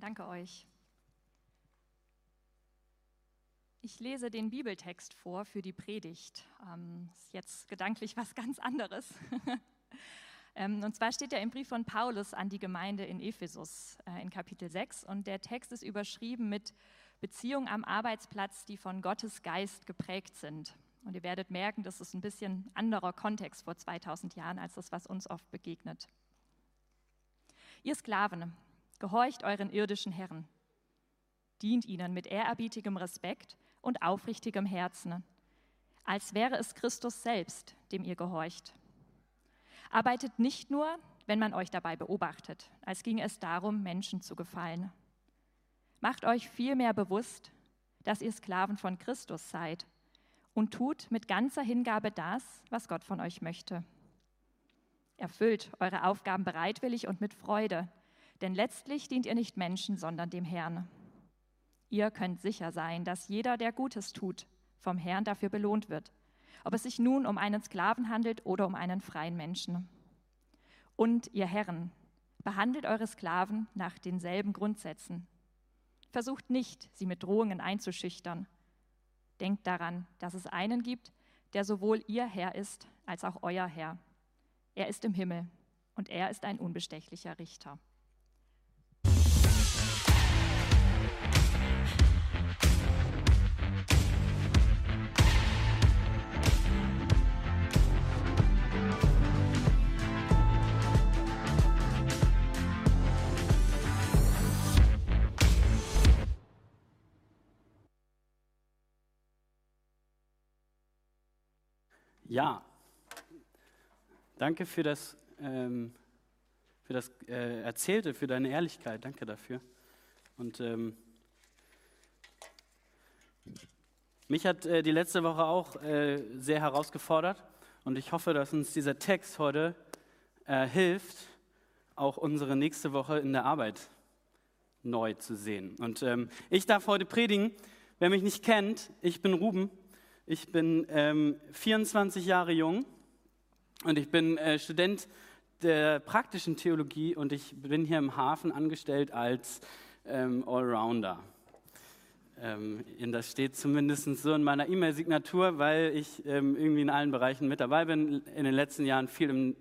Danke euch. Ich lese den Bibeltext vor für die Predigt. Ähm, ist jetzt gedanklich was ganz anderes. ähm, und zwar steht er im Brief von Paulus an die Gemeinde in Ephesus äh, in Kapitel 6 und der Text ist überschrieben mit Beziehungen am Arbeitsplatz, die von Gottes Geist geprägt sind. Und ihr werdet merken, das ist ein bisschen anderer Kontext vor 2000 Jahren als das, was uns oft begegnet. Ihr Sklaven, gehorcht euren irdischen Herren, dient ihnen mit ehrerbietigem Respekt und aufrichtigem Herzen, als wäre es Christus selbst, dem ihr gehorcht. Arbeitet nicht nur, wenn man euch dabei beobachtet, als ginge es darum, Menschen zu gefallen. Macht euch vielmehr bewusst, dass ihr Sklaven von Christus seid und tut mit ganzer Hingabe das, was Gott von euch möchte. Erfüllt eure Aufgaben bereitwillig und mit Freude, denn letztlich dient ihr nicht Menschen, sondern dem Herrn. Ihr könnt sicher sein, dass jeder, der Gutes tut, vom Herrn dafür belohnt wird, ob es sich nun um einen Sklaven handelt oder um einen freien Menschen. Und ihr Herren, behandelt eure Sklaven nach denselben Grundsätzen. Versucht nicht, sie mit Drohungen einzuschüchtern. Denkt daran, dass es einen gibt, der sowohl ihr Herr ist als auch euer Herr. Er ist im Himmel und er ist ein unbestechlicher Richter. Ja, danke für das, ähm, für das äh, Erzählte, für deine Ehrlichkeit. Danke dafür. Und ähm, mich hat äh, die letzte Woche auch äh, sehr herausgefordert und ich hoffe, dass uns dieser Text heute äh, hilft, auch unsere nächste Woche in der Arbeit neu zu sehen. Und ähm, ich darf heute predigen. Wer mich nicht kennt, ich bin Ruben ich bin ähm, 24 Jahre jung und ich bin äh, Student der praktischen Theologie und ich bin hier im Hafen angestellt als ähm, Allrounder. Ähm, das steht zumindest so in meiner E-Mail-Signatur, weil ich ähm, irgendwie in allen Bereichen mit dabei bin. In den letzten Jahren viel im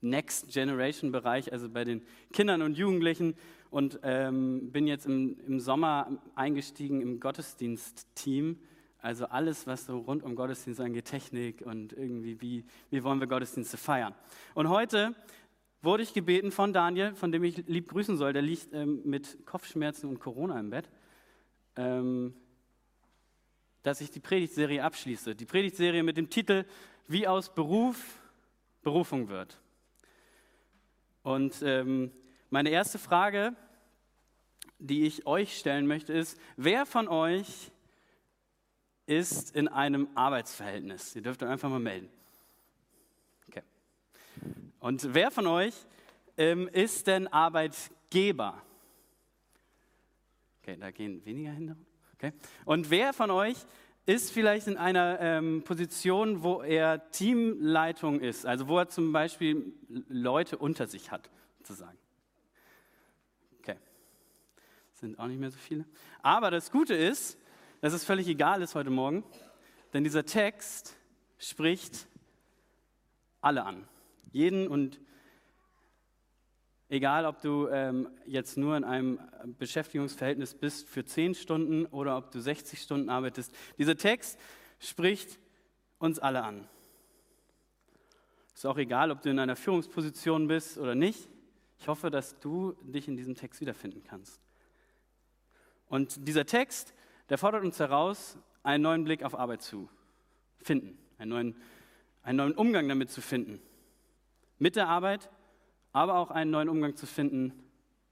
Next Generation Bereich, also bei den Kindern und Jugendlichen und ähm, bin jetzt im, im Sommer eingestiegen im Gottesdienst-Team also alles, was so rund um Gottesdienst angeht, Technik und irgendwie, wie, wie wollen wir Gottesdienste feiern. Und heute wurde ich gebeten von Daniel, von dem ich lieb grüßen soll, der liegt ähm, mit Kopfschmerzen und Corona im Bett, ähm, dass ich die Predigtserie abschließe. Die Predigtserie mit dem Titel Wie aus Beruf Berufung wird. Und ähm, meine erste Frage, die ich euch stellen möchte, ist, wer von euch ist in einem Arbeitsverhältnis. Ihr dürft euch einfach mal melden. Okay. Und wer von euch ähm, ist denn Arbeitgeber? Okay, da gehen weniger hin. Okay. Und wer von euch ist vielleicht in einer ähm, Position, wo er Teamleitung ist, also wo er zum Beispiel Leute unter sich hat, sozusagen? Okay, sind auch nicht mehr so viele. Aber das Gute ist, dass es völlig egal ist heute Morgen, denn dieser Text spricht alle an. Jeden und egal, ob du ähm, jetzt nur in einem Beschäftigungsverhältnis bist für 10 Stunden oder ob du 60 Stunden arbeitest, dieser Text spricht uns alle an. Ist auch egal, ob du in einer Führungsposition bist oder nicht. Ich hoffe, dass du dich in diesem Text wiederfinden kannst. Und dieser Text der fordert uns heraus, einen neuen Blick auf Arbeit zu finden, einen neuen, einen neuen Umgang damit zu finden. Mit der Arbeit, aber auch einen neuen Umgang zu finden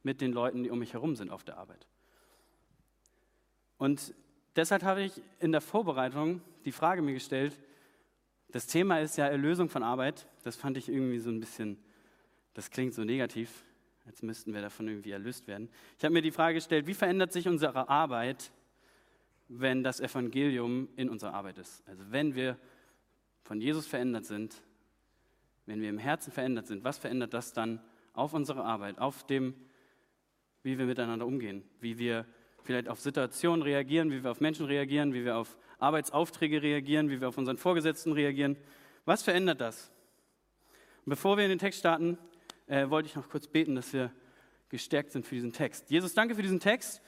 mit den Leuten, die um mich herum sind auf der Arbeit. Und deshalb habe ich in der Vorbereitung die Frage mir gestellt, das Thema ist ja Erlösung von Arbeit. Das fand ich irgendwie so ein bisschen, das klingt so negativ, als müssten wir davon irgendwie erlöst werden. Ich habe mir die Frage gestellt, wie verändert sich unsere Arbeit, wenn das Evangelium in unserer Arbeit ist. Also wenn wir von Jesus verändert sind, wenn wir im Herzen verändert sind, was verändert das dann auf unsere Arbeit, auf dem wie wir miteinander umgehen, wie wir vielleicht auf Situationen reagieren, wie wir auf Menschen reagieren, wie wir auf Arbeitsaufträge reagieren, wie wir auf unseren Vorgesetzten reagieren. Was verändert das? Bevor wir in den Text starten, äh, wollte ich noch kurz beten, dass wir gestärkt sind für diesen Text. Jesus, danke für diesen Text,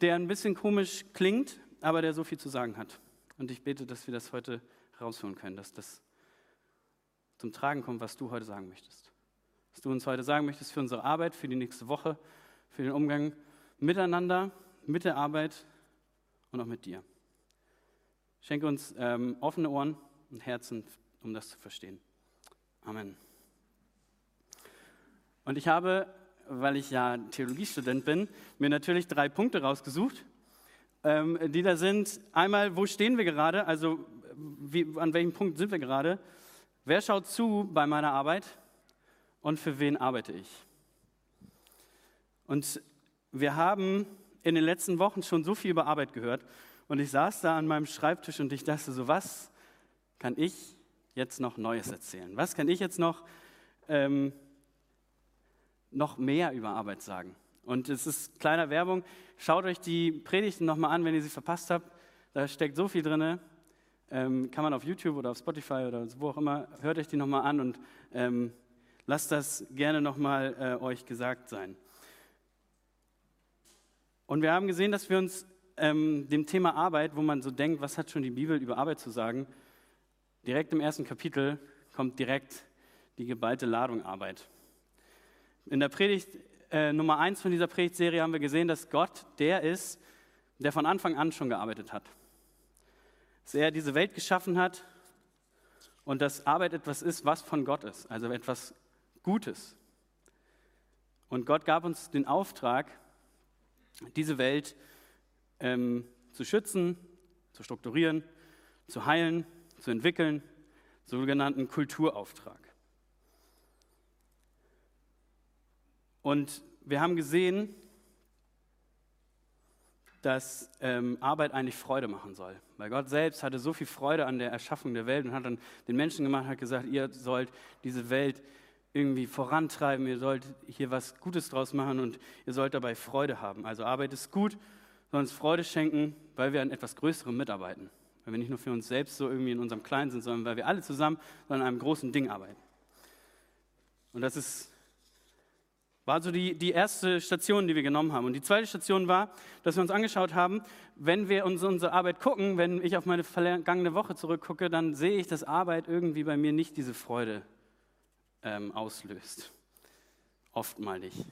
der ein bisschen komisch klingt, aber der so viel zu sagen hat. Und ich bete, dass wir das heute herausholen können, dass das zum Tragen kommt, was du heute sagen möchtest. Was du uns heute sagen möchtest für unsere Arbeit, für die nächste Woche, für den Umgang miteinander, mit der Arbeit und auch mit dir. Schenke uns ähm, offene Ohren und Herzen, um das zu verstehen. Amen. Und ich habe, weil ich ja Theologiestudent bin, mir natürlich drei Punkte rausgesucht, ähm, die da sind. Einmal, wo stehen wir gerade? Also, wie, an welchem Punkt sind wir gerade? Wer schaut zu bei meiner Arbeit? Und für wen arbeite ich? Und wir haben in den letzten Wochen schon so viel über Arbeit gehört. Und ich saß da an meinem Schreibtisch und ich dachte so, was kann ich jetzt noch Neues erzählen? Was kann ich jetzt noch, ähm, noch mehr über Arbeit sagen? Und es ist kleiner Werbung. Schaut euch die Predigten nochmal an, wenn ihr sie verpasst habt. Da steckt so viel drin. Ähm, kann man auf YouTube oder auf Spotify oder wo auch immer, hört euch die nochmal an und ähm, lasst das gerne nochmal äh, euch gesagt sein. Und wir haben gesehen, dass wir uns ähm, dem Thema Arbeit, wo man so denkt, was hat schon die Bibel über Arbeit zu sagen, direkt im ersten Kapitel kommt direkt die geballte Ladung Arbeit. In der Predigt äh, Nummer eins von dieser Predigtserie haben wir gesehen, dass Gott der ist, der von Anfang an schon gearbeitet hat. Dass er diese Welt geschaffen hat und dass Arbeit etwas ist, was von Gott ist, also etwas Gutes. Und Gott gab uns den Auftrag, diese Welt ähm, zu schützen, zu strukturieren, zu heilen, zu entwickeln, sogenannten Kulturauftrag. Und wir haben gesehen, dass ähm, Arbeit eigentlich Freude machen soll. Weil Gott selbst hatte so viel Freude an der Erschaffung der Welt und hat dann den Menschen gemacht, hat gesagt, ihr sollt diese Welt irgendwie vorantreiben, ihr sollt hier was Gutes draus machen und ihr sollt dabei Freude haben. Also Arbeit ist gut, soll uns Freude schenken, weil wir an etwas Größerem mitarbeiten. Weil wir nicht nur für uns selbst so irgendwie in unserem Kleinen sind, sondern weil wir alle zusammen an einem großen Ding arbeiten. Und das ist, war so die, die erste Station, die wir genommen haben. Und die zweite Station war, dass wir uns angeschaut haben, wenn wir uns unsere Arbeit gucken, wenn ich auf meine vergangene Woche zurückgucke, dann sehe ich, dass Arbeit irgendwie bei mir nicht diese Freude ähm, auslöst. Oft mal nicht.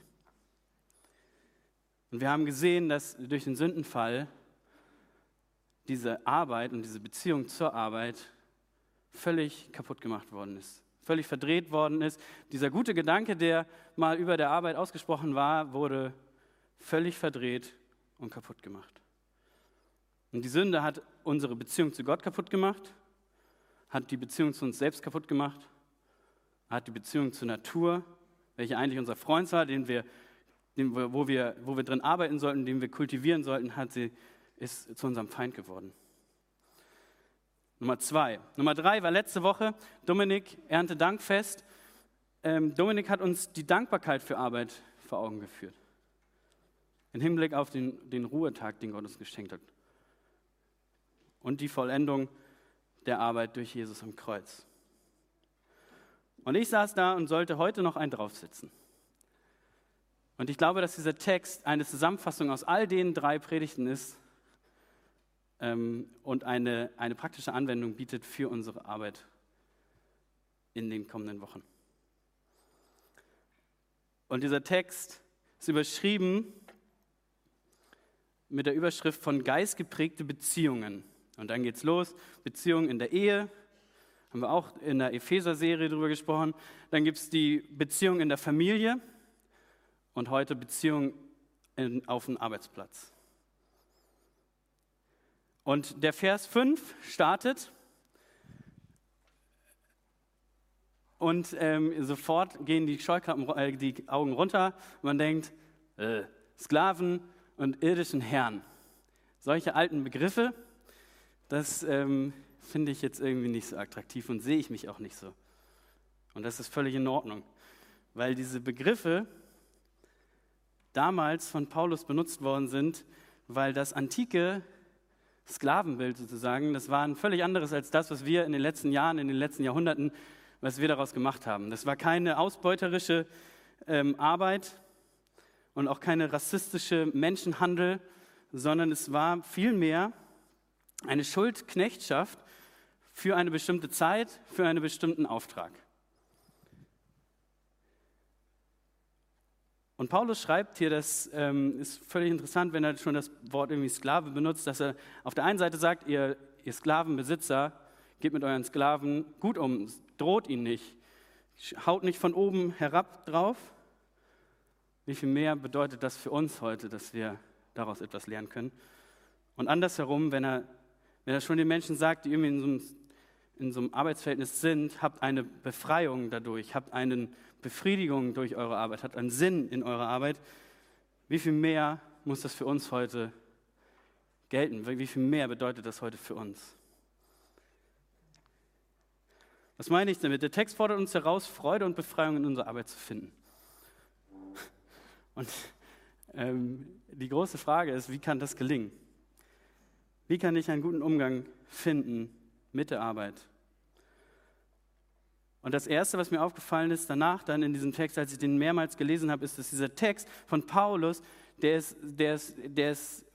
Und wir haben gesehen, dass durch den Sündenfall diese Arbeit und diese Beziehung zur Arbeit völlig kaputt gemacht worden ist, völlig verdreht worden ist. Dieser gute Gedanke, der mal über der Arbeit ausgesprochen war, wurde völlig verdreht und kaputt gemacht. Und die Sünde hat unsere Beziehung zu Gott kaputt gemacht, hat die Beziehung zu uns selbst kaputt gemacht hat die Beziehung zur Natur, welche eigentlich unser Freund war, den wir, den, wo, wir, wo wir drin arbeiten sollten, den wir kultivieren sollten, hat sie, ist zu unserem Feind geworden. Nummer zwei. Nummer drei war letzte Woche Dominik Erntedankfest. Ähm, Dominik hat uns die Dankbarkeit für Arbeit vor Augen geführt. Im Hinblick auf den, den Ruhetag, den Gott uns geschenkt hat. Und die Vollendung der Arbeit durch Jesus am Kreuz. Und ich saß da und sollte heute noch einen draufsitzen. Und ich glaube, dass dieser Text eine Zusammenfassung aus all den drei Predigten ist ähm, und eine, eine praktische Anwendung bietet für unsere Arbeit in den kommenden Wochen. Und dieser Text ist überschrieben mit der Überschrift von geistgeprägte Beziehungen. Und dann geht's los, Beziehungen in der Ehe, haben wir auch in der Epheser-Serie drüber gesprochen. Dann gibt es die Beziehung in der Familie und heute Beziehung in, auf dem Arbeitsplatz. Und der Vers 5 startet und ähm, sofort gehen die äh, die Augen runter. Man denkt, äh, Sklaven und irdischen Herren. Solche alten Begriffe, das ähm, finde ich jetzt irgendwie nicht so attraktiv und sehe ich mich auch nicht so. Und das ist völlig in Ordnung, weil diese Begriffe damals von Paulus benutzt worden sind, weil das antike Sklavenbild sozusagen, das war ein völlig anderes als das, was wir in den letzten Jahren, in den letzten Jahrhunderten, was wir daraus gemacht haben. Das war keine ausbeuterische ähm, Arbeit und auch keine rassistische Menschenhandel, sondern es war vielmehr eine Schuldknechtschaft für eine bestimmte Zeit, für einen bestimmten Auftrag. Und Paulus schreibt hier, das ähm, ist völlig interessant, wenn er schon das Wort irgendwie Sklave benutzt, dass er auf der einen Seite sagt, ihr, ihr Sklavenbesitzer, geht mit euren Sklaven gut um, droht ihn nicht, haut nicht von oben herab drauf. Wie viel mehr bedeutet das für uns heute, dass wir daraus etwas lernen können? Und andersherum, wenn er, wenn er schon den Menschen sagt, die irgendwie in so einem, in so einem Arbeitsverhältnis sind, habt eine Befreiung dadurch, habt eine Befriedigung durch eure Arbeit, habt einen Sinn in eurer Arbeit, wie viel mehr muss das für uns heute gelten? Wie viel mehr bedeutet das heute für uns? Was meine ich damit? Der Text fordert uns heraus, Freude und Befreiung in unserer Arbeit zu finden. Und ähm, die große Frage ist, wie kann das gelingen? Wie kann ich einen guten Umgang finden mit der Arbeit? Und das Erste, was mir aufgefallen ist danach, dann in diesem Text, als ich den mehrmals gelesen habe, ist, dass dieser Text von Paulus, der ist, der ist, der ist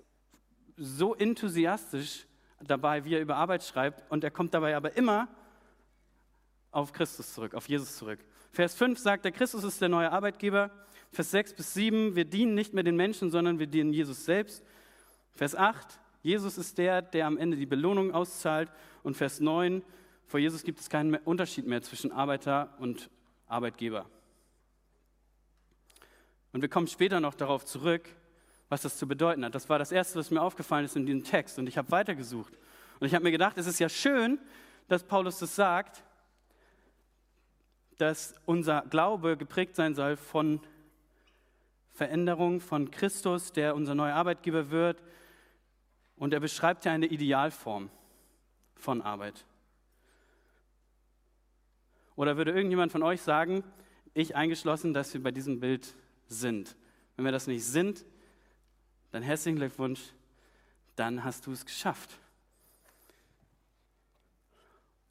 so enthusiastisch dabei, wie er über Arbeit schreibt, und er kommt dabei aber immer auf Christus zurück, auf Jesus zurück. Vers 5 sagt er, Christus ist der neue Arbeitgeber. Vers 6 bis 7, wir dienen nicht mehr den Menschen, sondern wir dienen Jesus selbst. Vers 8, Jesus ist der, der am Ende die Belohnung auszahlt. Und Vers 9, vor Jesus gibt es keinen Unterschied mehr zwischen Arbeiter und Arbeitgeber. Und wir kommen später noch darauf zurück, was das zu bedeuten hat. Das war das Erste, was mir aufgefallen ist in diesem Text. Und ich habe weitergesucht. Und ich habe mir gedacht, es ist ja schön, dass Paulus das sagt, dass unser Glaube geprägt sein soll von Veränderung, von Christus, der unser neuer Arbeitgeber wird. Und er beschreibt ja eine Idealform von Arbeit. Oder würde irgendjemand von euch sagen, ich eingeschlossen, dass wir bei diesem Bild sind? Wenn wir das nicht sind, dann herzlichen Glückwunsch, dann hast du es geschafft.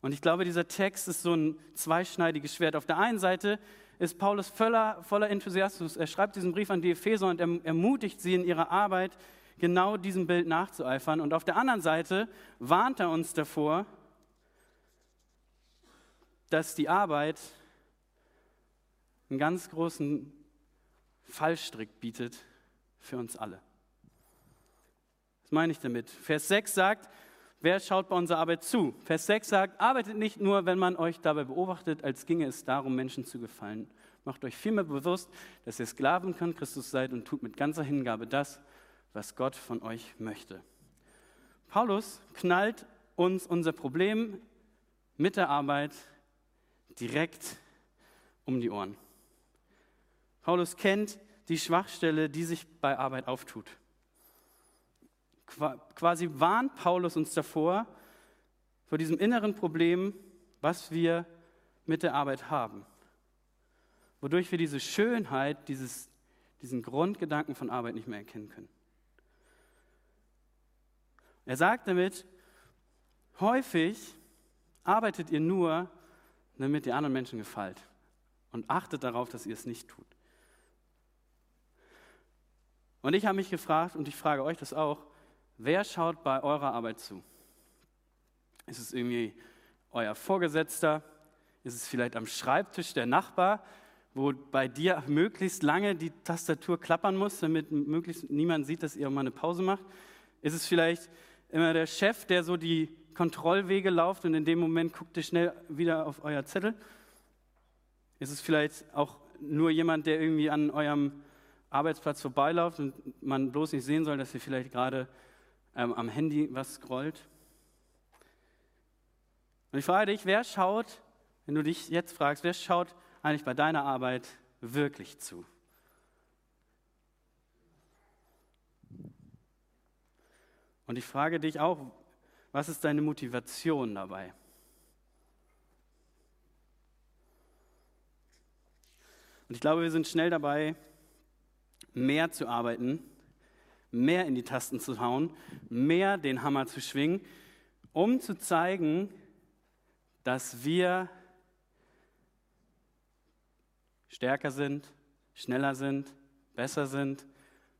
Und ich glaube, dieser Text ist so ein zweischneidiges Schwert. Auf der einen Seite ist Paulus voller, voller Enthusiasmus. Er schreibt diesen Brief an die Epheser und er ermutigt sie in ihrer Arbeit, genau diesem Bild nachzueifern. Und auf der anderen Seite warnt er uns davor, dass die Arbeit einen ganz großen Fallstrick bietet für uns alle. Was meine ich damit? Vers 6 sagt, Wer schaut bei unserer Arbeit zu? Vers 6 sagt, arbeitet nicht nur, wenn man euch dabei beobachtet, als ginge es darum, Menschen zu gefallen. Macht euch vielmehr bewusst, dass ihr Sklaven von Christus seid und tut mit ganzer Hingabe das, was Gott von euch möchte. Paulus knallt uns unser Problem mit der Arbeit direkt um die Ohren. Paulus kennt die Schwachstelle, die sich bei Arbeit auftut quasi warnt Paulus uns davor, vor diesem inneren Problem, was wir mit der Arbeit haben. Wodurch wir diese Schönheit, dieses, diesen Grundgedanken von Arbeit nicht mehr erkennen können. Er sagt damit, häufig arbeitet ihr nur, damit ihr anderen Menschen gefällt und achtet darauf, dass ihr es nicht tut. Und ich habe mich gefragt, und ich frage euch das auch, Wer schaut bei eurer Arbeit zu? Ist es irgendwie euer Vorgesetzter? Ist es vielleicht am Schreibtisch der Nachbar, wo bei dir möglichst lange die Tastatur klappern muss, damit möglichst niemand sieht, dass ihr mal eine Pause macht? Ist es vielleicht immer der Chef, der so die Kontrollwege lauft und in dem Moment guckt ihr schnell wieder auf euer Zettel? Ist es vielleicht auch nur jemand, der irgendwie an eurem Arbeitsplatz vorbeiläuft und man bloß nicht sehen soll, dass ihr vielleicht gerade ähm, am Handy was scrollt. Und ich frage dich, wer schaut, wenn du dich jetzt fragst, wer schaut eigentlich bei deiner Arbeit wirklich zu? Und ich frage dich auch, was ist deine Motivation dabei? Und ich glaube, wir sind schnell dabei, mehr zu arbeiten, mehr in die Tasten zu hauen, mehr den Hammer zu schwingen, um zu zeigen, dass wir stärker sind, schneller sind, besser sind,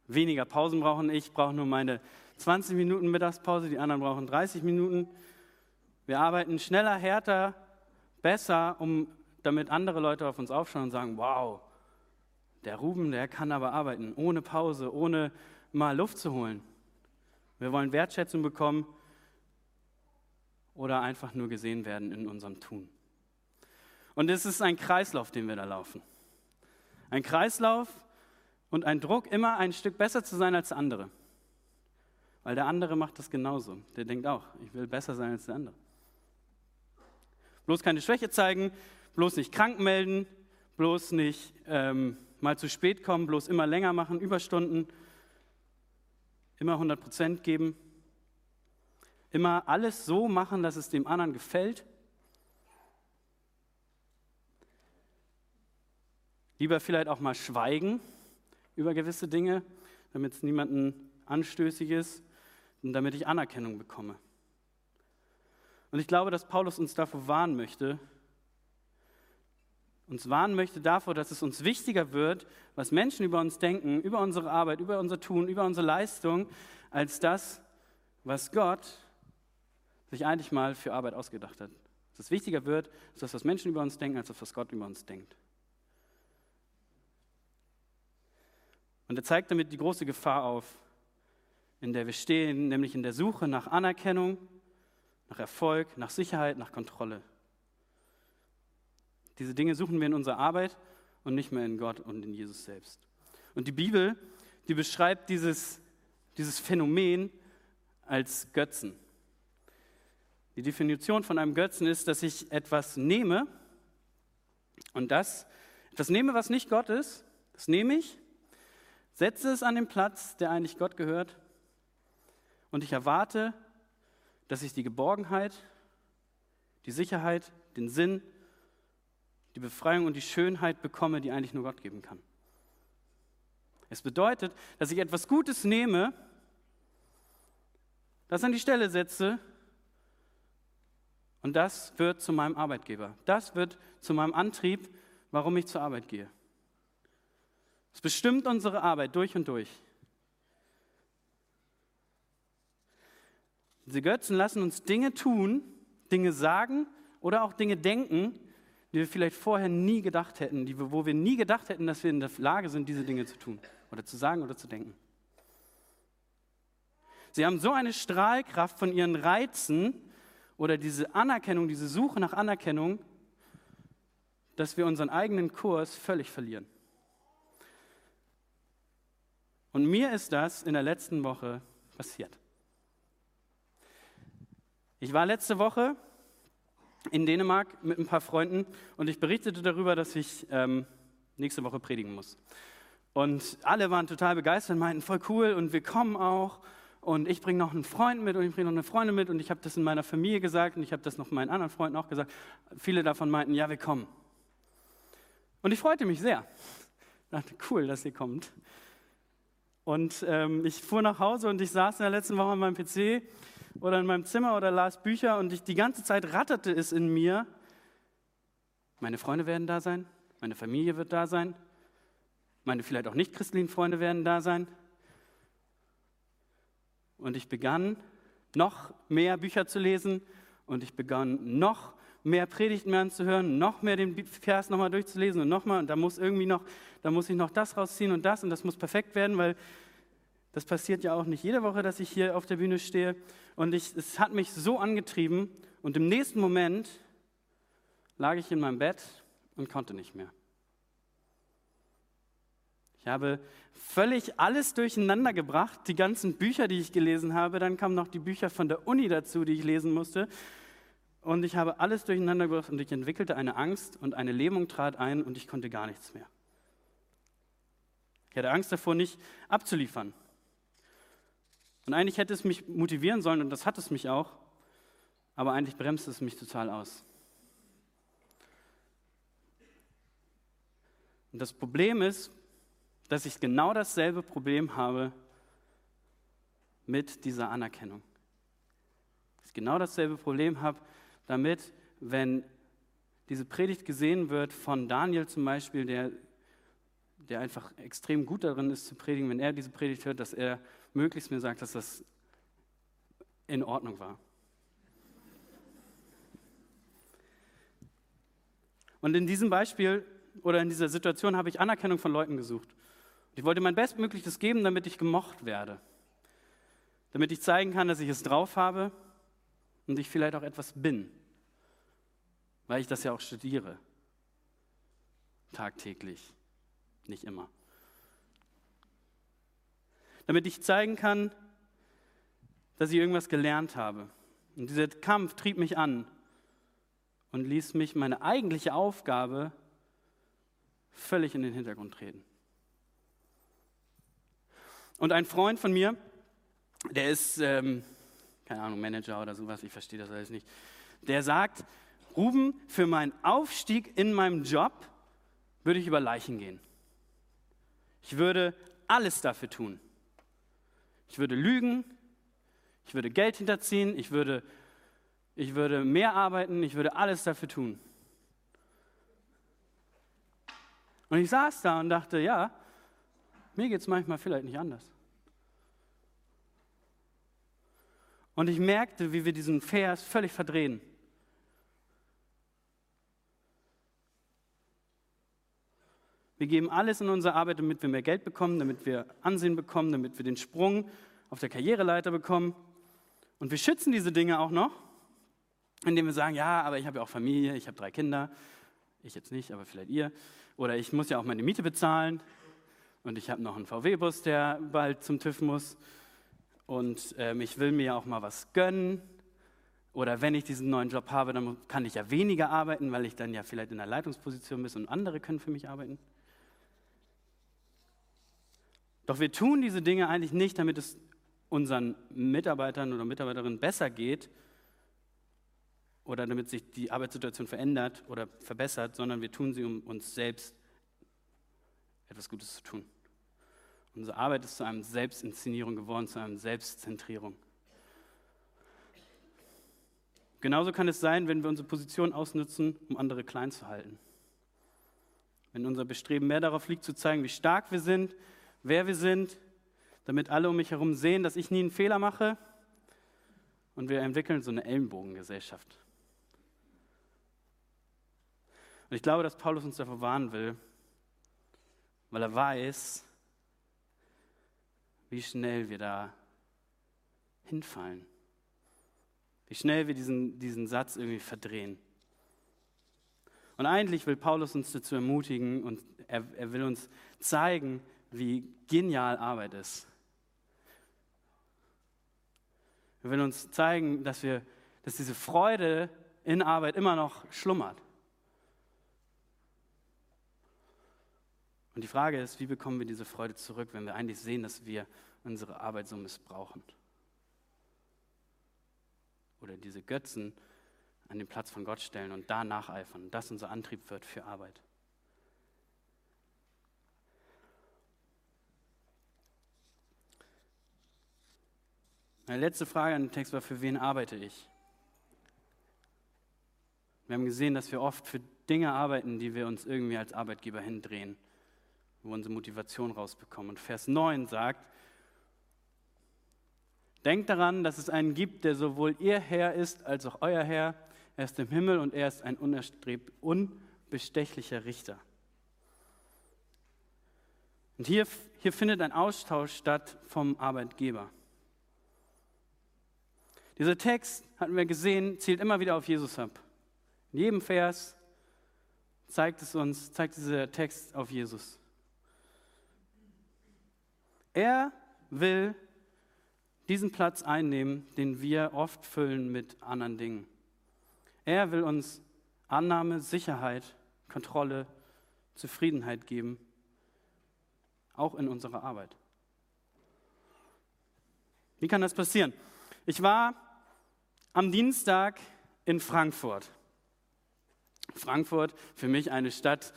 weniger Pausen brauchen. Ich brauche nur meine 20 Minuten Mittagspause, die anderen brauchen 30 Minuten. Wir arbeiten schneller, härter, besser, um, damit andere Leute auf uns aufschauen und sagen, wow, der Ruben, der kann aber arbeiten, ohne Pause, ohne mal Luft zu holen. Wir wollen Wertschätzung bekommen oder einfach nur gesehen werden in unserem Tun. Und es ist ein Kreislauf, den wir da laufen. Ein Kreislauf und ein Druck, immer ein Stück besser zu sein als der andere. Weil der andere macht das genauso. Der denkt auch, ich will besser sein als der andere. Bloß keine Schwäche zeigen, bloß nicht krank melden, bloß nicht ähm, mal zu spät kommen, bloß immer länger machen, Überstunden, immer 100 Prozent geben, immer alles so machen, dass es dem anderen gefällt. Lieber vielleicht auch mal schweigen über gewisse Dinge, damit es niemanden anstößig ist und damit ich Anerkennung bekomme. Und ich glaube, dass Paulus uns davor warnen möchte, uns warnen möchte davor, dass es uns wichtiger wird, was Menschen über uns denken, über unsere Arbeit, über unser Tun, über unsere Leistung, als das, was Gott sich eigentlich mal für Arbeit ausgedacht hat. Dass es wichtiger wird, ist das, was Menschen über uns denken, als das, was Gott über uns denkt. Und er zeigt damit die große Gefahr auf, in der wir stehen, nämlich in der Suche nach Anerkennung, nach Erfolg, nach Sicherheit, nach Kontrolle. Diese Dinge suchen wir in unserer Arbeit und nicht mehr in Gott und in Jesus selbst. Und die Bibel, die beschreibt dieses, dieses Phänomen als Götzen. Die Definition von einem Götzen ist, dass ich etwas nehme und das, etwas nehme, was nicht Gott ist, das nehme ich, setze es an den Platz, der eigentlich Gott gehört und ich erwarte, dass ich die Geborgenheit, die Sicherheit, den Sinn, die Befreiung und die Schönheit bekomme, die eigentlich nur Gott geben kann. Es bedeutet, dass ich etwas Gutes nehme, das an die Stelle setze und das wird zu meinem Arbeitgeber. Das wird zu meinem Antrieb, warum ich zur Arbeit gehe. Es bestimmt unsere Arbeit durch und durch. Diese Götzen lassen uns Dinge tun, Dinge sagen oder auch Dinge denken, die wir vielleicht vorher nie gedacht hätten, die, wo wir nie gedacht hätten, dass wir in der Lage sind, diese Dinge zu tun oder zu sagen oder zu denken. Sie haben so eine Strahlkraft von ihren Reizen oder diese Anerkennung, diese Suche nach Anerkennung, dass wir unseren eigenen Kurs völlig verlieren. Und mir ist das in der letzten Woche passiert. Ich war letzte Woche in Dänemark mit ein paar Freunden und ich berichtete darüber, dass ich ähm, nächste Woche predigen muss. Und alle waren total begeistert und meinten, voll cool und wir kommen auch. Und ich bringe noch einen Freund mit und ich bringe noch eine Freundin mit und ich habe das in meiner Familie gesagt und ich habe das noch meinen anderen Freunden auch gesagt. Viele davon meinten, ja, wir kommen. Und ich freute mich sehr. Ich dachte, cool, dass ihr kommt. Und ähm, ich fuhr nach Hause und ich saß in der letzten Woche an meinem PC oder in meinem Zimmer oder las Bücher und ich, die ganze Zeit ratterte es in mir, meine Freunde werden da sein, meine Familie wird da sein, meine vielleicht auch nicht christlichen Freunde werden da sein. Und ich begann noch mehr Bücher zu lesen und ich begann noch mehr Predigten mehr anzuhören, noch mehr den Vers nochmal durchzulesen und nochmal und da muss irgendwie noch, da muss ich noch das rausziehen und das und das muss perfekt werden, weil das passiert ja auch nicht jede Woche, dass ich hier auf der Bühne stehe. Und ich, es hat mich so angetrieben. Und im nächsten Moment lag ich in meinem Bett und konnte nicht mehr. Ich habe völlig alles durcheinander gebracht, die ganzen Bücher, die ich gelesen habe. Dann kamen noch die Bücher von der Uni dazu, die ich lesen musste. Und ich habe alles durcheinander gebracht und ich entwickelte eine Angst und eine Lähmung trat ein und ich konnte gar nichts mehr. Ich hatte Angst davor, nicht abzuliefern. Und eigentlich hätte es mich motivieren sollen und das hat es mich auch, aber eigentlich bremst es mich total aus. Und das Problem ist, dass ich genau dasselbe Problem habe mit dieser Anerkennung. Dass ich genau dasselbe Problem habe damit, wenn diese Predigt gesehen wird von Daniel zum Beispiel, der, der einfach extrem gut darin ist zu predigen, wenn er diese Predigt hört, dass er möglichst mir sagt, dass das in Ordnung war. Und in diesem Beispiel oder in dieser Situation habe ich Anerkennung von Leuten gesucht. Ich wollte mein Bestmögliches geben, damit ich gemocht werde. Damit ich zeigen kann, dass ich es drauf habe und ich vielleicht auch etwas bin. Weil ich das ja auch studiere. Tagtäglich. Nicht immer. Damit ich zeigen kann, dass ich irgendwas gelernt habe. Und dieser Kampf trieb mich an und ließ mich meine eigentliche Aufgabe völlig in den Hintergrund treten. Und ein Freund von mir, der ist, ähm, keine Ahnung, Manager oder sowas, ich verstehe das alles nicht, der sagt, Ruben, für meinen Aufstieg in meinem Job würde ich über Leichen gehen. Ich würde alles dafür tun. Ich würde lügen, ich würde Geld hinterziehen, ich würde, ich würde mehr arbeiten, ich würde alles dafür tun. Und ich saß da und dachte, ja, mir geht es manchmal vielleicht nicht anders. Und ich merkte, wie wir diesen Vers völlig verdrehen. Wir geben alles in unsere Arbeit, damit wir mehr Geld bekommen, damit wir Ansehen bekommen, damit wir den Sprung auf der Karriereleiter bekommen. Und wir schützen diese Dinge auch noch, indem wir sagen, ja, aber ich habe ja auch Familie, ich habe drei Kinder. Ich jetzt nicht, aber vielleicht ihr. Oder ich muss ja auch meine Miete bezahlen und ich habe noch einen VW-Bus, der bald zum TÜV muss und ähm, ich will mir ja auch mal was gönnen. Oder wenn ich diesen neuen Job habe, dann kann ich ja weniger arbeiten, weil ich dann ja vielleicht in der Leitungsposition bin und andere können für mich arbeiten. Doch wir tun diese Dinge eigentlich nicht, damit es unseren Mitarbeitern oder Mitarbeiterinnen besser geht oder damit sich die Arbeitssituation verändert oder verbessert, sondern wir tun sie, um uns selbst etwas Gutes zu tun. Unsere Arbeit ist zu einem Selbstinszenierung geworden, zu einer Selbstzentrierung. Genauso kann es sein, wenn wir unsere Position ausnutzen, um andere klein zu halten. Wenn unser Bestreben mehr darauf liegt, zu zeigen, wie stark wir sind, wer wir sind, damit alle um mich herum sehen, dass ich nie einen Fehler mache. Und wir entwickeln so eine Ellenbogengesellschaft. Und ich glaube, dass Paulus uns davor warnen will, weil er weiß, wie schnell wir da hinfallen. Wie schnell wir diesen, diesen Satz irgendwie verdrehen. Und eigentlich will Paulus uns dazu ermutigen und er, er will uns zeigen, wie genial Arbeit ist. Er will uns zeigen, dass, wir, dass diese Freude in Arbeit immer noch schlummert. Und die Frage ist, wie bekommen wir diese Freude zurück, wenn wir eigentlich sehen, dass wir unsere Arbeit so missbrauchen? Oder diese Götzen an den Platz von Gott stellen und da nacheifern, und das unser Antrieb wird für Arbeit. Meine letzte Frage an den Text war, für wen arbeite ich? Wir haben gesehen, dass wir oft für Dinge arbeiten, die wir uns irgendwie als Arbeitgeber hindrehen wo wir unsere Motivation rausbekommen. Und Vers 9 sagt, denkt daran, dass es einen gibt, der sowohl ihr Herr ist als auch euer Herr. Er ist im Himmel und er ist ein unbestechlicher Richter. Und hier, hier findet ein Austausch statt vom Arbeitgeber. Dieser Text, hatten wir gesehen, zielt immer wieder auf Jesus ab. In jedem Vers zeigt es uns, zeigt dieser Text auf Jesus. Er will diesen Platz einnehmen, den wir oft füllen mit anderen Dingen. Er will uns Annahme, Sicherheit, Kontrolle, Zufriedenheit geben, auch in unserer Arbeit. Wie kann das passieren? Ich war am Dienstag in Frankfurt. Frankfurt, für mich eine Stadt,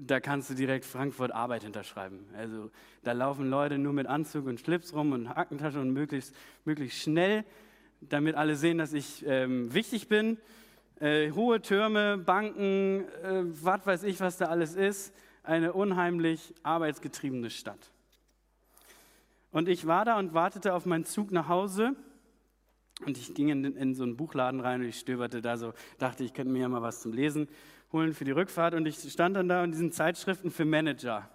da kannst du direkt Frankfurt Arbeit hinterschreiben. Also da laufen Leute nur mit Anzug und Schlips rum und Hackentasche und möglichst, möglichst schnell, damit alle sehen, dass ich ähm, wichtig bin. Äh, hohe Türme, Banken, äh, was weiß ich, was da alles ist. Eine unheimlich arbeitsgetriebene Stadt. Und ich war da und wartete auf meinen Zug nach Hause. Und ich ging in, in, so einen Buchladen rein und ich stöberte da so, dachte, ich könnte mir ja mal was zum Lesen holen für die Rückfahrt. Und ich stand dann da in diesen Zeitschriften für Manager.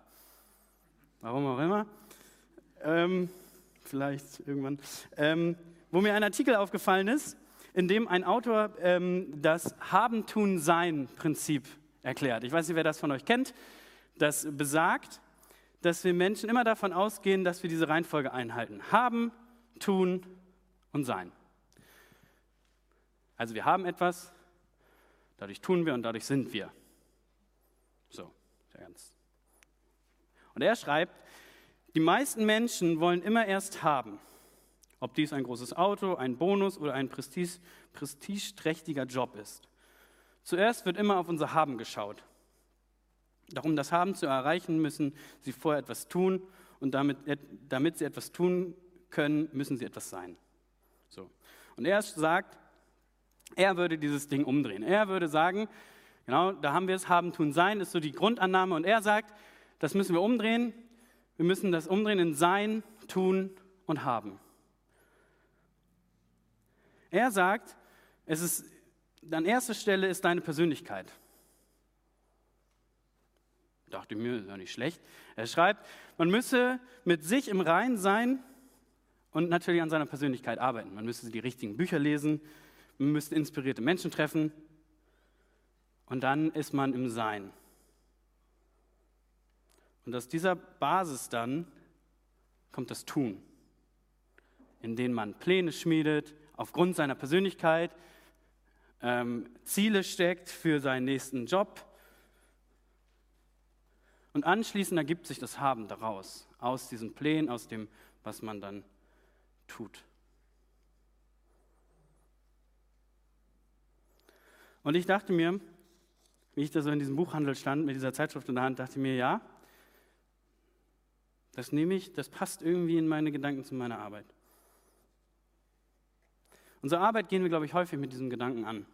Warum auch immer. Ähm, vielleicht irgendwann. Ähm, wo mir ein Artikel aufgefallen ist, in dem ein Autor ähm, das Haben-Tun-Sein-Prinzip erklärt. Ich weiß nicht, wer das von euch kennt. Das besagt, dass wir Menschen immer davon ausgehen, dass wir diese Reihenfolge einhalten. Haben, tun und sein. Also wir haben etwas, dadurch tun wir und dadurch sind wir. So, sehr ganz. Und er schreibt, die meisten Menschen wollen immer erst haben. Ob dies ein großes Auto, ein Bonus oder ein Prestige, prestigeträchtiger Job ist. Zuerst wird immer auf unser Haben geschaut. Doch um das Haben zu erreichen, müssen sie vorher etwas tun und damit, damit sie etwas tun können, müssen sie etwas sein. So. Und er sagt, er würde dieses Ding umdrehen. Er würde sagen, genau, da haben wir es, haben, tun, sein, ist so die Grundannahme. Und er sagt, das müssen wir umdrehen. Wir müssen das umdrehen in sein, tun und haben. Er sagt, es ist, an erster Stelle ist deine Persönlichkeit dachte mir, ist ja nicht schlecht. Er schreibt, man müsse mit sich im Rein sein und natürlich an seiner Persönlichkeit arbeiten. Man müsste die richtigen Bücher lesen, müsste inspirierte Menschen treffen und dann ist man im Sein. Und aus dieser Basis dann kommt das Tun, in dem man Pläne schmiedet, aufgrund seiner Persönlichkeit, ähm, Ziele steckt für seinen nächsten Job, und anschließend ergibt sich das Haben daraus, aus diesen Plänen, aus dem, was man dann tut. Und ich dachte mir, wie ich da so in diesem Buchhandel stand, mit dieser Zeitschrift in der Hand, dachte mir, ja, das nehme ich, das passt irgendwie in meine Gedanken zu meiner Arbeit. Unsere Arbeit gehen wir, glaube ich, häufig mit diesem Gedanken an.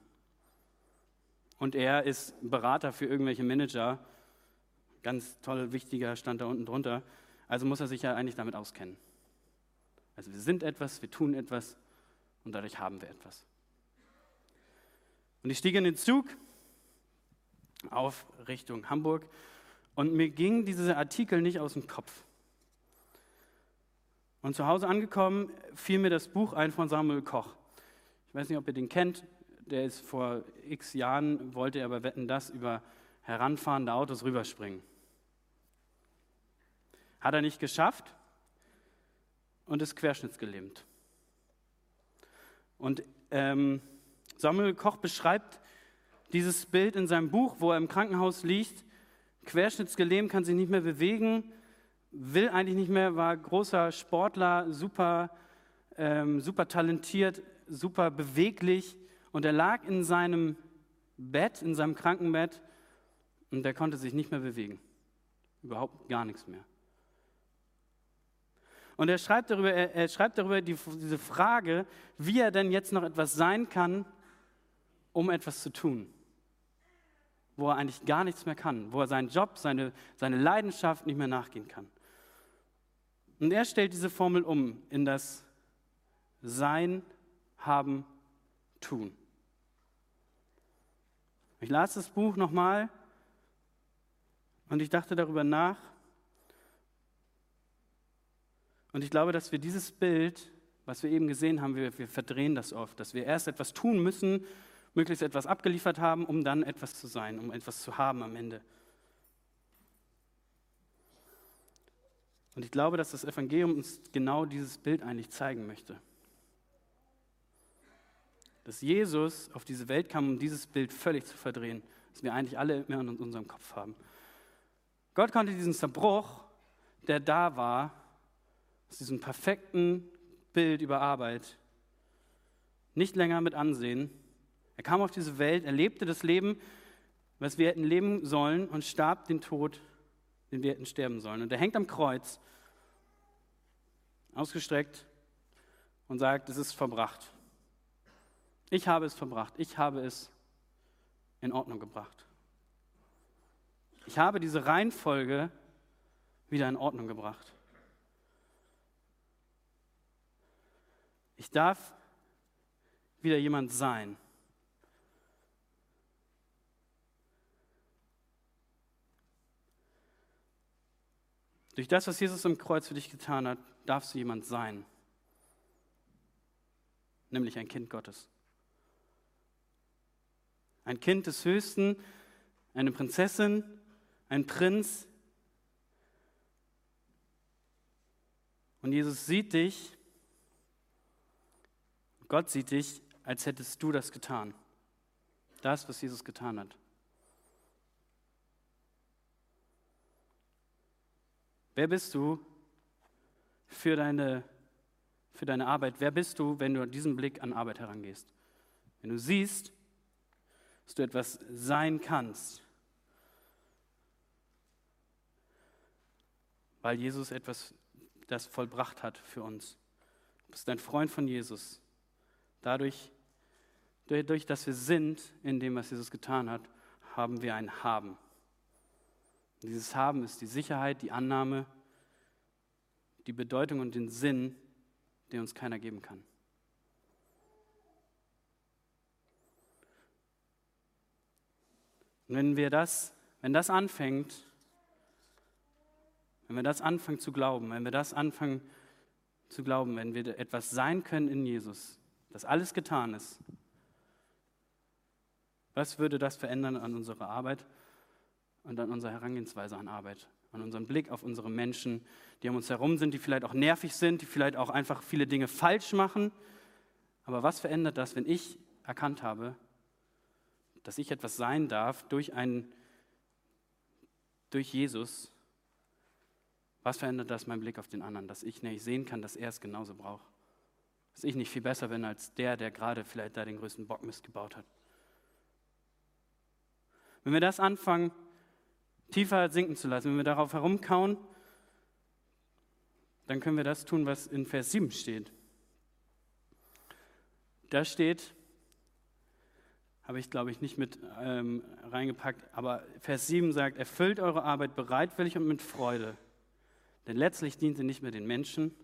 Und er ist Berater für irgendwelche Manager, Ganz toll, wichtiger stand da unten drunter. Also muss er sich ja eigentlich damit auskennen. Also wir sind etwas, wir tun etwas und dadurch haben wir etwas. Und ich stieg in den Zug auf Richtung Hamburg und mir ging dieser Artikel nicht aus dem Kopf. Und zu Hause angekommen fiel mir das Buch ein von Samuel Koch. Ich weiß nicht, ob ihr den kennt. Der ist vor x Jahren, wollte er aber wetten, das über heranfahrende Autos rüberspringen. Hat er nicht geschafft und ist querschnittsgelähmt. Und ähm, Samuel Koch beschreibt dieses Bild in seinem Buch, wo er im Krankenhaus liegt. Querschnittsgelähmt, kann sich nicht mehr bewegen, will eigentlich nicht mehr, war großer Sportler, super, ähm, super talentiert, super beweglich. Und er lag in seinem Bett, in seinem Krankenbett und er konnte sich nicht mehr bewegen. Überhaupt gar nichts mehr. Und er schreibt darüber, er, er schreibt darüber die, diese Frage, wie er denn jetzt noch etwas sein kann, um etwas zu tun. Wo er eigentlich gar nichts mehr kann, wo er seinen Job, seine, seine Leidenschaft nicht mehr nachgehen kann. Und er stellt diese Formel um in das Sein, Haben, Tun. Ich las das Buch nochmal und ich dachte darüber nach und ich glaube, dass wir dieses Bild, was wir eben gesehen haben, wir, wir verdrehen das oft, dass wir erst etwas tun müssen, möglichst etwas abgeliefert haben, um dann etwas zu sein, um etwas zu haben am Ende. Und ich glaube, dass das Evangelium uns genau dieses Bild eigentlich zeigen möchte. Dass Jesus auf diese Welt kam, um dieses Bild völlig zu verdrehen, das wir eigentlich alle immer in unserem Kopf haben. Gott konnte diesen Zerbruch, der da war, aus diesem perfekten Bild über Arbeit nicht länger mit ansehen. Er kam auf diese Welt, er lebte das Leben was wir hätten leben sollen und starb den Tod, den wir hätten sterben sollen. Und er hängt am Kreuz, ausgestreckt und sagt, es ist verbracht. Ich habe es verbracht. Ich habe es in Ordnung gebracht. Ich habe diese Reihenfolge wieder in Ordnung gebracht. Ich darf wieder jemand sein. Durch das, was Jesus im Kreuz für dich getan hat, darfst du jemand sein, nämlich ein Kind Gottes. Ein Kind des Höchsten, eine Prinzessin, ein Prinz. Und Jesus sieht dich, Gott sieht dich, als hättest du das getan. Das, was Jesus getan hat. Wer bist du für deine, für deine Arbeit? Wer bist du, wenn du an diesen Blick an Arbeit herangehst? Wenn du siehst, dass du etwas sein kannst, weil Jesus etwas das vollbracht hat für uns. Du bist ein Freund von Jesus. Dadurch, dadurch, dass wir sind in dem, was Jesus getan hat, haben wir ein Haben. Dieses Haben ist die Sicherheit, die Annahme, die Bedeutung und den Sinn, den uns keiner geben kann. Und wenn wir das, wenn das anfängt, wenn wir das anfangen zu glauben, wenn wir das anfangen zu glauben, wenn wir etwas sein können in Jesus, dass alles getan ist, was würde das verändern an unserer Arbeit und an unserer Herangehensweise an Arbeit, an unserem Blick auf unsere Menschen, die um uns herum sind, die vielleicht auch nervig sind, die vielleicht auch einfach viele Dinge falsch machen. Aber was verändert das, wenn ich erkannt habe, dass ich etwas sein darf durch, einen, durch Jesus, was verändert das mein Blick auf den anderen? Dass ich nicht sehen kann, dass er es genauso braucht. Dass ich nicht viel besser bin als der, der gerade vielleicht da den größten Bockmist gebaut hat. Wenn wir das anfangen, tiefer sinken zu lassen, wenn wir darauf herumkauen, dann können wir das tun, was in Vers 7 steht. Da steht, habe ich, glaube ich, nicht mit ähm, reingepackt. Aber Vers 7 sagt, erfüllt eure Arbeit bereitwillig und mit Freude. Denn letztlich dient sie nicht mehr den Menschen,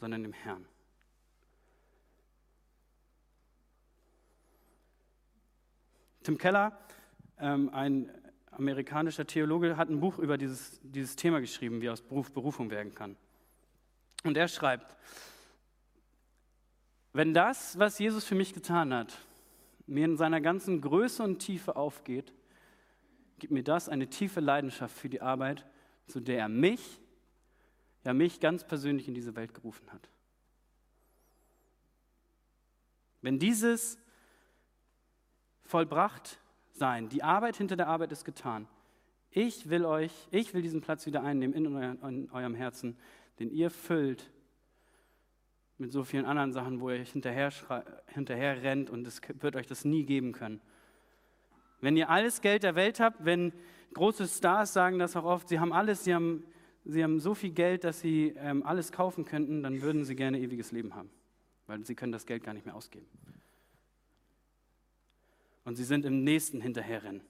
sondern dem Herrn. Tim Keller, ähm, ein amerikanischer Theologe, hat ein Buch über dieses, dieses Thema geschrieben, wie aus Beruf Berufung werden kann. Und er schreibt, wenn das, was Jesus für mich getan hat, mir in seiner ganzen Größe und Tiefe aufgeht, gibt mir das eine tiefe Leidenschaft für die Arbeit, zu der er mich, ja mich ganz persönlich in diese Welt gerufen hat. Wenn dieses vollbracht sein, die Arbeit hinter der Arbeit ist getan, ich will euch, ich will diesen Platz wieder einnehmen in, euer, in eurem Herzen, den ihr füllt mit so vielen anderen Sachen, wo ihr hinterher, hinterher rennt und es wird euch das nie geben können. Wenn ihr alles Geld der Welt habt, wenn große Stars sagen das auch oft, sie haben alles, sie haben, sie haben so viel Geld, dass sie ähm, alles kaufen könnten, dann würden sie gerne ewiges Leben haben, weil sie können das Geld gar nicht mehr ausgeben. Und sie sind im nächsten hinterherrennen.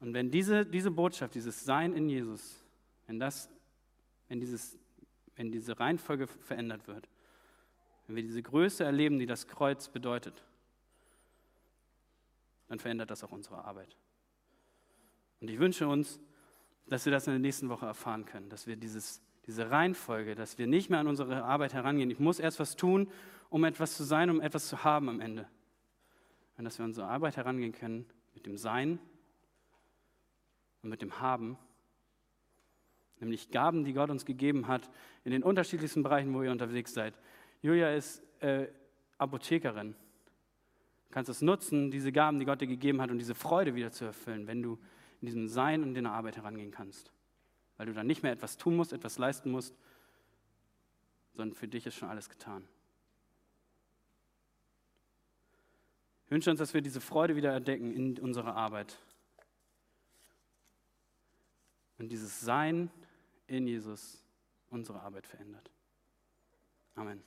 Und wenn diese, diese Botschaft, dieses Sein in Jesus, wenn das, wenn dieses wenn diese Reihenfolge verändert wird, wenn wir diese Größe erleben, die das Kreuz bedeutet, dann verändert das auch unsere Arbeit. Und ich wünsche uns, dass wir das in der nächsten Woche erfahren können, dass wir dieses, diese Reihenfolge, dass wir nicht mehr an unsere Arbeit herangehen. Ich muss erst was tun, um etwas zu sein, um etwas zu haben am Ende. Und dass wir an unsere Arbeit herangehen können mit dem Sein und mit dem Haben nämlich Gaben, die Gott uns gegeben hat, in den unterschiedlichsten Bereichen, wo ihr unterwegs seid. Julia ist äh, Apothekerin. Du kannst es nutzen, diese Gaben, die Gott dir gegeben hat, und diese Freude wieder zu erfüllen, wenn du in diesem Sein und in der Arbeit herangehen kannst. Weil du dann nicht mehr etwas tun musst, etwas leisten musst, sondern für dich ist schon alles getan. Ich wünsche uns, dass wir diese Freude wieder entdecken in unserer Arbeit. Und dieses Sein in Jesus unsere Arbeit verändert. Amen.